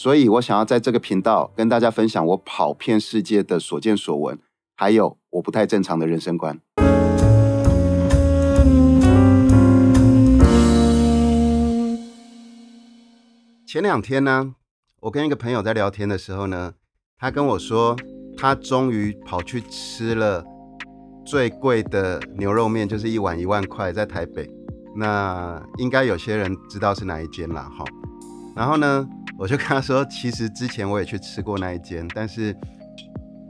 所以我想要在这个频道跟大家分享我跑遍世界的所见所闻，还有我不太正常的人生观。前两天呢，我跟一个朋友在聊天的时候呢，他跟我说，他终于跑去吃了最贵的牛肉面，就是一碗一万块，在台北。那应该有些人知道是哪一间了哈。然后呢？我就跟他说，其实之前我也去吃过那一间，但是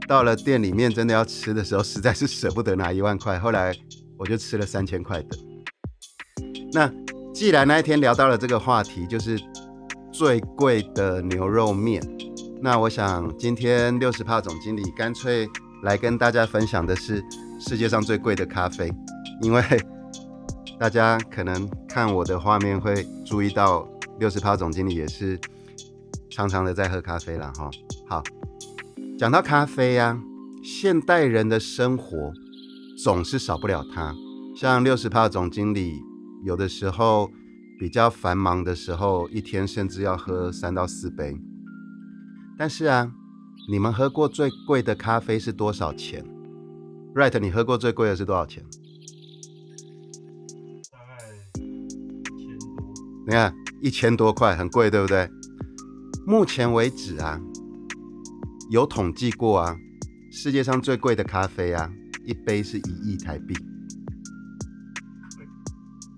到了店里面真的要吃的时候，实在是舍不得拿一万块。后来我就吃了三千块的。那既然那一天聊到了这个话题，就是最贵的牛肉面，那我想今天六十帕总经理干脆来跟大家分享的是世界上最贵的咖啡，因为大家可能看我的画面会注意到六十帕总经理也是。常常的在喝咖啡了哈，好，讲到咖啡呀，现代人的生活总是少不了它。像六十趴总经理，有的时候比较繁忙的时候，一天甚至要喝三到四杯。但是啊，你们喝过最贵的咖啡是多少钱？Right，你喝过最贵的是多少钱？大概一千多。你看，一千多块，很贵，对不对？目前为止啊，有统计过啊，世界上最贵的咖啡啊，一杯是一亿台币。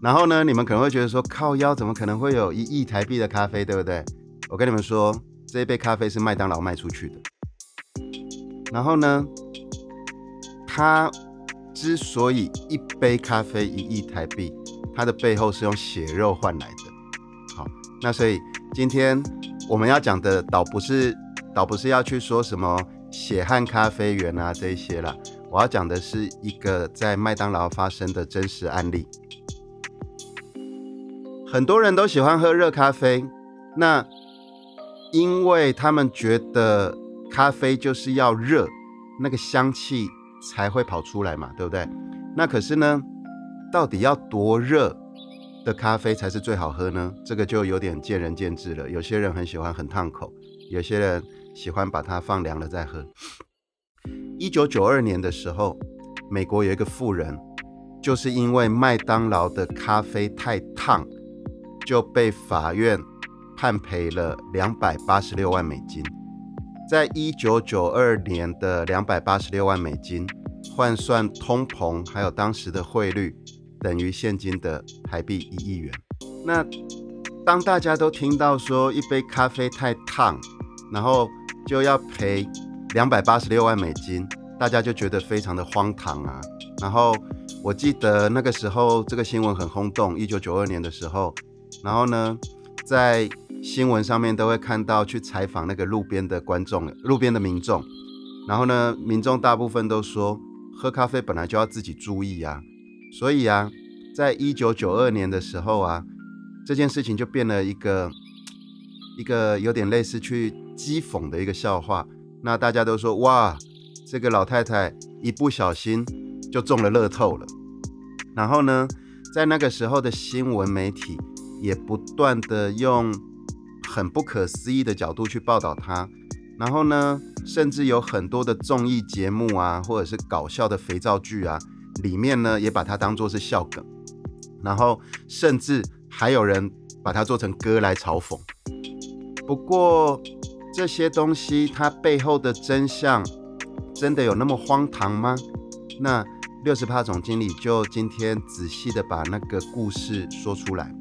然后呢，你们可能会觉得说，靠腰怎么可能会有一亿台币的咖啡，对不对？我跟你们说，这一杯咖啡是麦当劳卖出去的。然后呢，它之所以一杯咖啡一亿台币，它的背后是用血肉换来的。好，那所以今天。我们要讲的倒不是，倒不是要去说什么血汗咖啡园啊这些啦，我要讲的是一个在麦当劳发生的真实案例。很多人都喜欢喝热咖啡，那因为他们觉得咖啡就是要热，那个香气才会跑出来嘛，对不对？那可是呢，到底要多热？的咖啡才是最好喝呢，这个就有点见仁见智了。有些人很喜欢很烫口，有些人喜欢把它放凉了再喝。一九九二年的时候，美国有一个富人，就是因为麦当劳的咖啡太烫，就被法院判赔了两百八十六万美金。在一九九二年的两百八十六万美金，换算通膨还有当时的汇率。等于现金的台币一亿元。那当大家都听到说一杯咖啡太烫，然后就要赔两百八十六万美金，大家就觉得非常的荒唐啊。然后我记得那个时候这个新闻很轰动，一九九二年的时候，然后呢，在新闻上面都会看到去采访那个路边的观众、路边的民众，然后呢，民众大部分都说喝咖啡本来就要自己注意啊。所以啊，在一九九二年的时候啊，这件事情就变了一个 一个有点类似去讥讽的一个笑话。那大家都说哇，这个老太太一不小心就中了乐透了。然后呢，在那个时候的新闻媒体也不断的用很不可思议的角度去报道她。然后呢，甚至有很多的综艺节目啊，或者是搞笑的肥皂剧啊。里面呢也把它当做是笑梗，然后甚至还有人把它做成歌来嘲讽。不过这些东西它背后的真相真的有那么荒唐吗？那六十趴总经理就今天仔细的把那个故事说出来。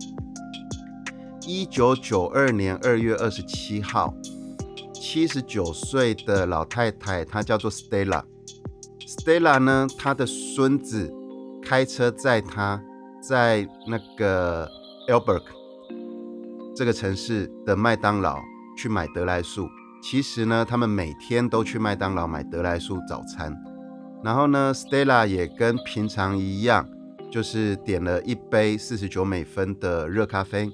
一九九二年二月二十七号，七十九岁的老太太，她叫做 Stella。Stella 呢，他的孙子开车载他，在那个 Elberg 这个城市的麦当劳去买德莱素，其实呢，他们每天都去麦当劳买得来速早餐。然后呢，Stella 也跟平常一样，就是点了一杯四十九美分的热咖啡。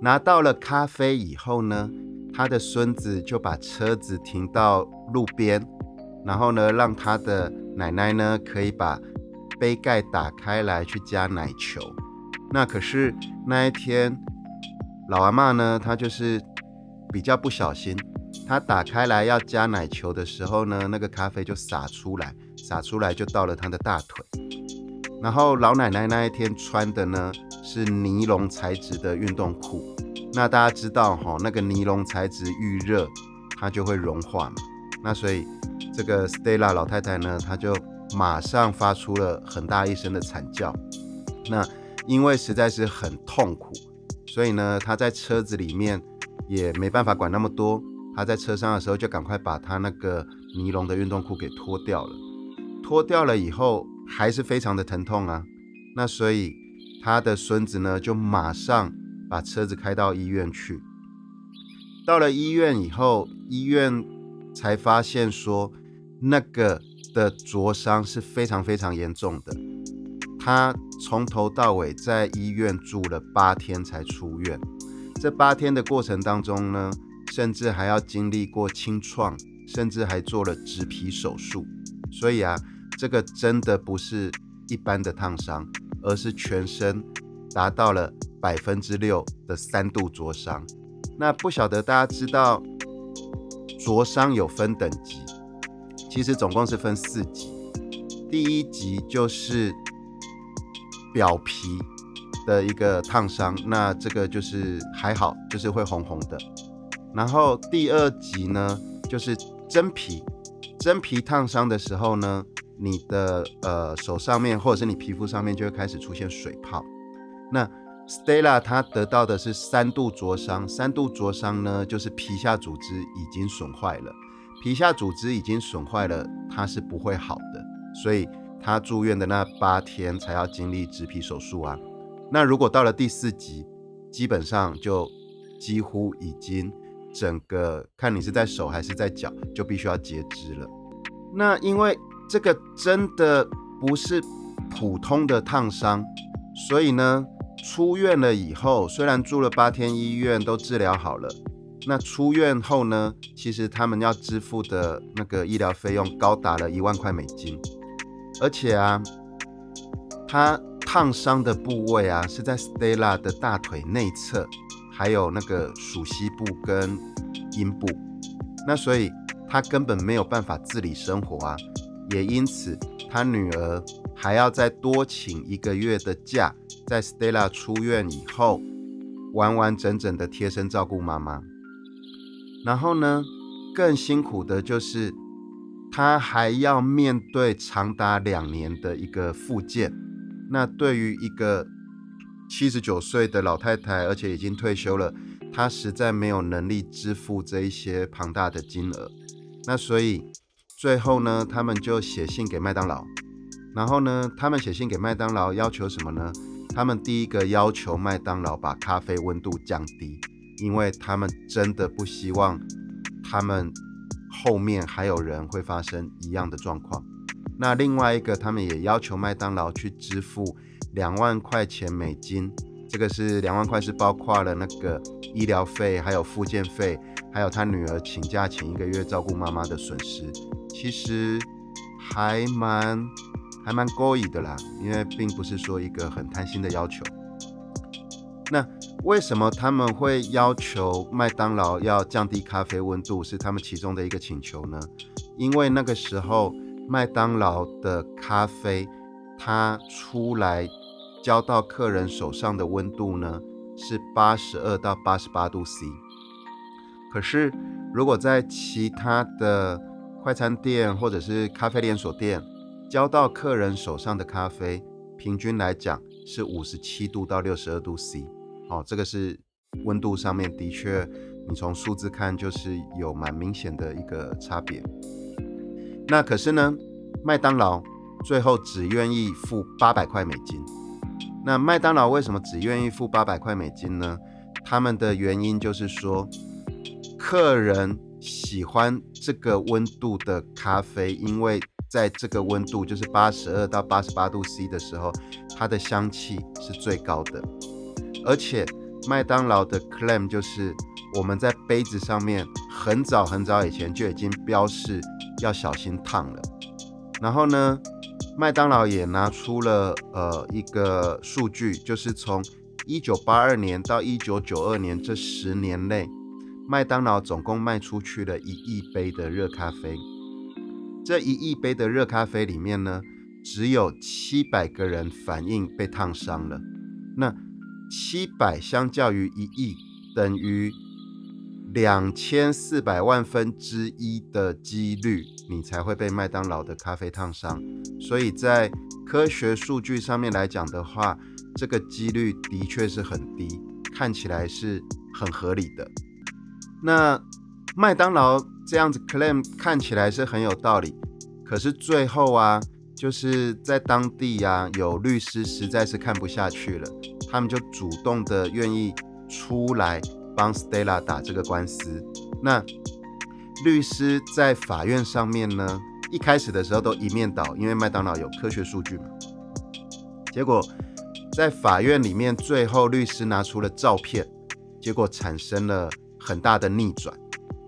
拿到了咖啡以后呢，他的孙子就把车子停到路边，然后呢，让他的奶奶呢可以把杯盖打开来去加奶球。那可是那一天，老阿妈呢，她就是比较不小心。她打开来要加奶球的时候呢，那个咖啡就洒出来，洒出来就到了她的大腿。然后老奶奶那一天穿的呢是尼龙材质的运动裤。那大家知道哈，那个尼龙材质遇热它就会融化嘛。那所以这个 Stella 老太太呢，她就马上发出了很大一声的惨叫。那因为实在是很痛苦，所以呢，她在车子里面也没办法管那么多。她在车上的时候，就赶快把她那个尼龙的运动裤给脱掉了。脱掉了以后，还是非常的疼痛啊。那所以她的孙子呢，就马上把车子开到医院去。到了医院以后，医院才发现说，那个的灼伤是非常非常严重的。他从头到尾在医院住了八天才出院。这八天的过程当中呢，甚至还要经历过清创，甚至还做了植皮手术，所以啊，这个真的不是一般的烫伤，而是全身达到了百分之六的三度灼伤。那不晓得大家知道，灼伤有分等级，其实总共是分四级。第一级就是表皮的一个烫伤，那这个就是还好，就是会红红的。然后第二级呢，就是真皮，真皮烫伤的时候呢，你的呃手上面或者是你皮肤上面就会开始出现水泡。那 Stella 她得到的是三度灼伤，三度灼伤呢，就是皮下组织已经损坏了，皮下组织已经损坏了，它是不会好的，所以她住院的那八天才要经历植皮手术啊。那如果到了第四级，基本上就几乎已经。整个看你是在手还是在脚，就必须要截肢了。那因为这个真的不是普通的烫伤，所以呢，出院了以后，虽然住了八天医院都治疗好了，那出院后呢，其实他们要支付的那个医疗费用高达了一万块美金，而且啊，他烫伤的部位啊是在 Stella 的大腿内侧。还有那个属膝部跟阴部，那所以他根本没有办法自理生活啊，也因此他女儿还要再多请一个月的假，在 Stella 出院以后，完完整整的贴身照顾妈妈。然后呢，更辛苦的就是他还要面对长达两年的一个复健，那对于一个。七十九岁的老太太，而且已经退休了，她实在没有能力支付这一些庞大的金额。那所以最后呢，他们就写信给麦当劳。然后呢，他们写信给麦当劳要求什么呢？他们第一个要求麦当劳把咖啡温度降低，因为他们真的不希望他们后面还有人会发生一样的状况。那另外一个，他们也要求麦当劳去支付。两万块钱美金，这个是两万块，是包括了那个医疗费，还有复健费，还有他女儿请假请一个月照顾妈妈的损失，其实还蛮还蛮高意的啦，因为并不是说一个很贪心的要求。那为什么他们会要求麦当劳要降低咖啡温度，是他们其中的一个请求呢？因为那个时候麦当劳的咖啡它出来。交到客人手上的温度呢是八十二到八十八度 C，可是如果在其他的快餐店或者是咖啡连锁店交到客人手上的咖啡，平均来讲是五十七度到六十二度 C，哦，这个是温度上面的确，你从数字看就是有蛮明显的一个差别。那可是呢，麦当劳最后只愿意付八百块美金。那麦当劳为什么只愿意付八百块美金呢？他们的原因就是说，客人喜欢这个温度的咖啡，因为在这个温度，就是八十二到八十八度 C 的时候，它的香气是最高的。而且麦当劳的 claim 就是我们在杯子上面很早很早以前就已经标示要小心烫了。然后呢，麦当劳也拿出了呃一个数据，就是从一九八二年到一九九二年这十年内，麦当劳总共卖出去了一亿杯的热咖啡。这一亿杯的热咖啡里面呢，只有七百个人反应被烫伤了。那七百相较于一亿，等于两千四百万分之一的几率，你才会被麦当劳的咖啡烫伤。所以在科学数据上面来讲的话，这个几率的确是很低，看起来是很合理的。那麦当劳这样子 claim 看起来是很有道理，可是最后啊，就是在当地啊，有律师实在是看不下去了。他们就主动的愿意出来帮 Stella 打这个官司。那律师在法院上面呢，一开始的时候都一面倒，因为麦当劳有科学数据嘛。结果在法院里面，最后律师拿出了照片，结果产生了很大的逆转。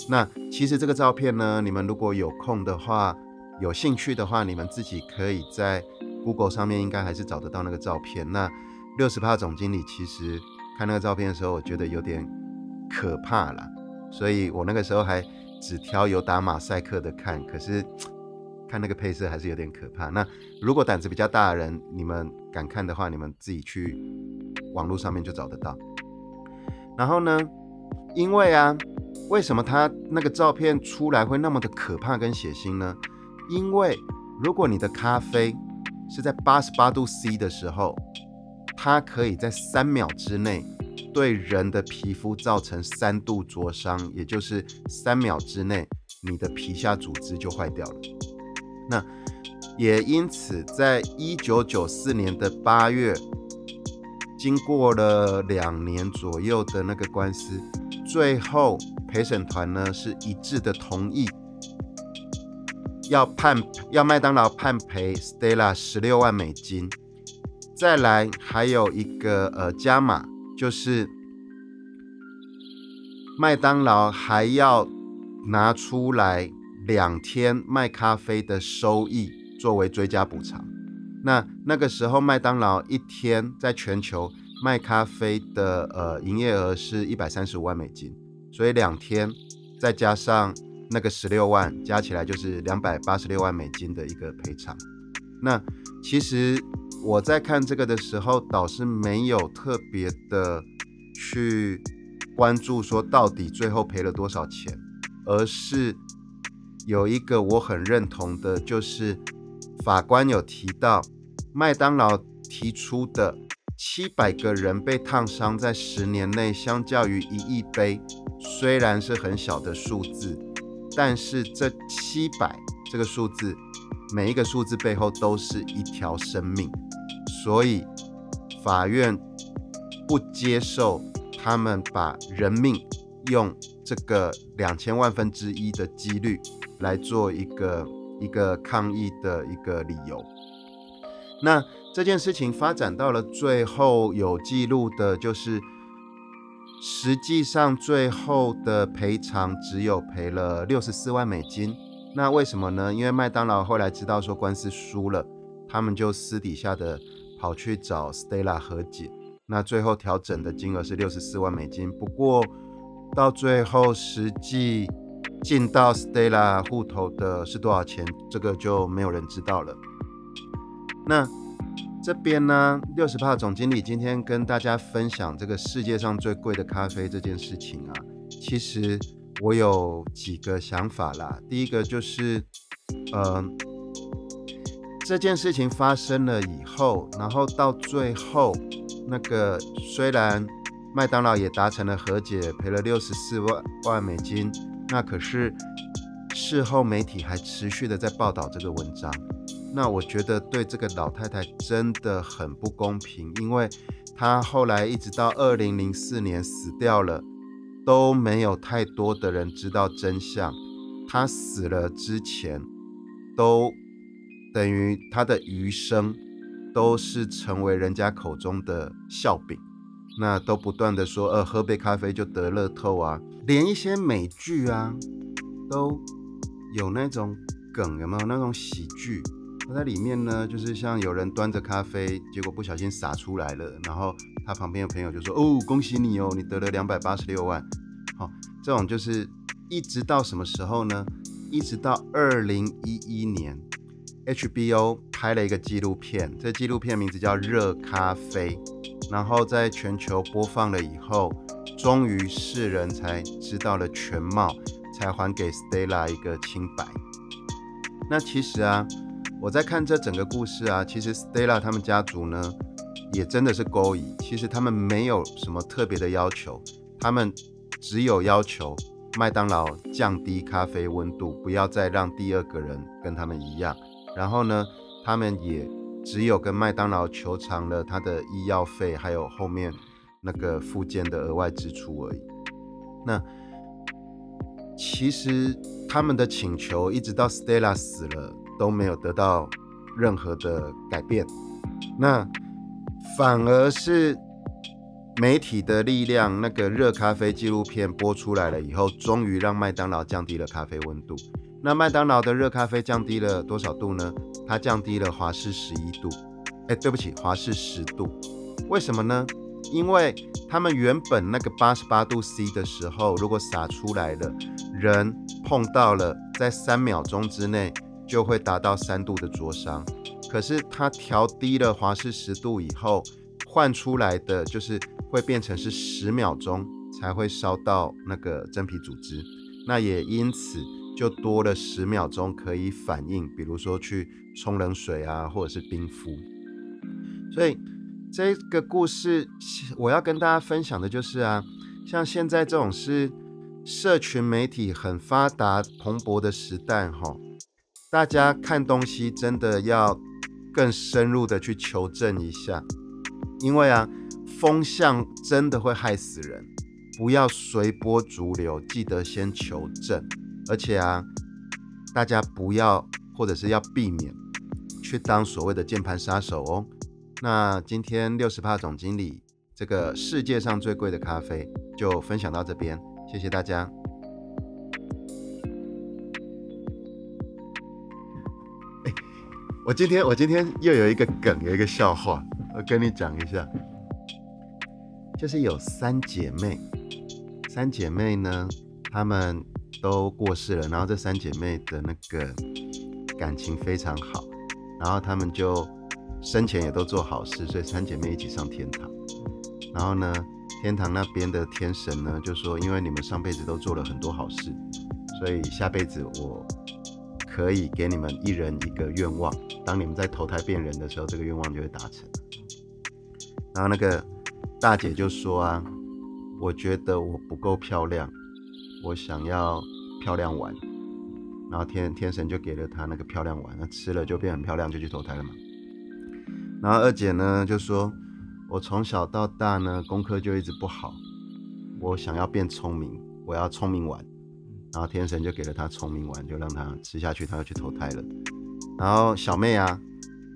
那其实这个照片呢，你们如果有空的话，有兴趣的话，你们自己可以在 Google 上面应该还是找得到那个照片。那六十帕总经理其实看那个照片的时候，我觉得有点可怕了，所以我那个时候还只挑有打马赛克的看，可是看那个配色还是有点可怕。那如果胆子比较大的人，你们敢看的话，你们自己去网络上面就找得到。然后呢，因为啊，为什么他那个照片出来会那么的可怕跟血腥呢？因为如果你的咖啡是在八十八度 C 的时候，它可以在三秒之内对人的皮肤造成三度灼伤，也就是三秒之内你的皮下组织就坏掉了。那也因此，在一九九四年的八月，经过了两年左右的那个官司，最后陪审团呢是一致的同意，要判要麦当劳判赔 Stella 十六万美金。再来还有一个呃加码，就是麦当劳还要拿出来两天卖咖啡的收益作为追加补偿。那那个时候麦当劳一天在全球卖咖啡的呃营业额是一百三十五万美金，所以两天再加上那个十六万，加起来就是两百八十六万美金的一个赔偿。那其实。我在看这个的时候，倒是没有特别的去关注说到底最后赔了多少钱，而是有一个我很认同的，就是法官有提到麦当劳提出的七百个人被烫伤在十年内，相较于一亿杯，虽然是很小的数字，但是这七百这个数字，每一个数字背后都是一条生命。所以，法院不接受他们把人命用这个两千万分之一的几率来做一个一个抗议的一个理由。那这件事情发展到了最后，有记录的就是，实际上最后的赔偿只有赔了六十四万美金。那为什么呢？因为麦当劳后来知道说官司输了，他们就私底下的。跑去找 Stella 和解，那最后调整的金额是六十四万美金。不过到最后实际进到 Stella 户头的是多少钱，这个就没有人知道了。那这边呢，六十帕总经理今天跟大家分享这个世界上最贵的咖啡这件事情啊，其实我有几个想法啦。第一个就是，呃。这件事情发生了以后，然后到最后，那个虽然麦当劳也达成了和解，赔了六十四万万美金，那可是事后媒体还持续的在报道这个文章。那我觉得对这个老太太真的很不公平，因为她后来一直到二零零四年死掉了，都没有太多的人知道真相。他死了之前，都等于他的余生都是成为人家口中的笑柄。那都不断的说，呃，喝杯咖啡就得乐透啊，连一些美剧啊，都有那种梗，有没有那种喜剧？他在里面呢，就是像有人端着咖啡，结果不小心洒出来了，然后他旁边的朋友就说，哦，恭喜你哦，你得了两百八十六万。好，这种就是一直到什么时候呢？一直到二零一一年，HBO 拍了一个纪录片，这纪录片名字叫《热咖啡》。然后在全球播放了以后，终于世人才知道了全貌，才还给 Stella 一个清白。那其实啊，我在看这整个故事啊，其实 Stella 他们家族呢，也真的是勾引。其实他们没有什么特别的要求，他们只有要求麦当劳降低咖啡温度，不要再让第二个人跟他们一样。然后呢，他们也。只有跟麦当劳求偿了他的医药费，还有后面那个附件的额外支出而已。那其实他们的请求一直到 Stella 死了都没有得到任何的改变。那反而是媒体的力量，那个热咖啡纪录片播出来了以后，终于让麦当劳降低了咖啡温度。那麦当劳的热咖啡降低了多少度呢？它降低了华氏十一度。哎，对不起，华氏十度。为什么呢？因为他们原本那个八十八度 C 的时候，如果洒出来了，人碰到了，在三秒钟之内就会达到三度的灼伤。可是它调低了华氏十度以后，换出来的就是会变成是十秒钟才会烧到那个真皮组织。那也因此。就多了十秒钟可以反应，比如说去冲冷水啊，或者是冰敷。所以这个故事我要跟大家分享的就是啊，像现在这种是社群媒体很发达蓬勃的时代哈，大家看东西真的要更深入的去求证一下，因为啊，风向真的会害死人，不要随波逐流，记得先求证。而且啊，大家不要或者是要避免去当所谓的键盘杀手哦。那今天六十帕总经理这个世界上最贵的咖啡就分享到这边，谢谢大家。我今天我今天又有一个梗，有一个笑话，我跟你讲一下，就是有三姐妹，三姐妹呢，她们。都过世了，然后这三姐妹的那个感情非常好，然后她们就生前也都做好事，所以三姐妹一起上天堂。然后呢，天堂那边的天神呢就说，因为你们上辈子都做了很多好事，所以下辈子我可以给你们一人一个愿望，当你们在投胎变人的时候，这个愿望就会达成。然后那个大姐就说啊，我觉得我不够漂亮。我想要漂亮丸，然后天天神就给了她那个漂亮丸，那吃了就变很漂亮，就去投胎了嘛。然后二姐呢就说，我从小到大呢功课就一直不好，我想要变聪明，我要聪明丸，然后天神就给了他聪明丸，就让他吃下去，他就去投胎了。然后小妹啊，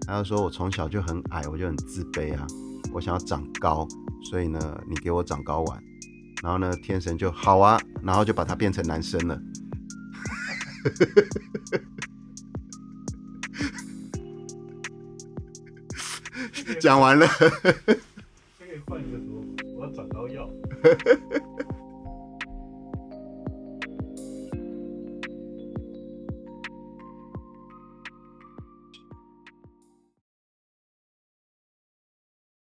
她就说我从小就很矮，我就很自卑啊，我想要长高，所以呢你给我长高丸。然后呢，天神就好啊，然后就把他变成男生了。讲完了。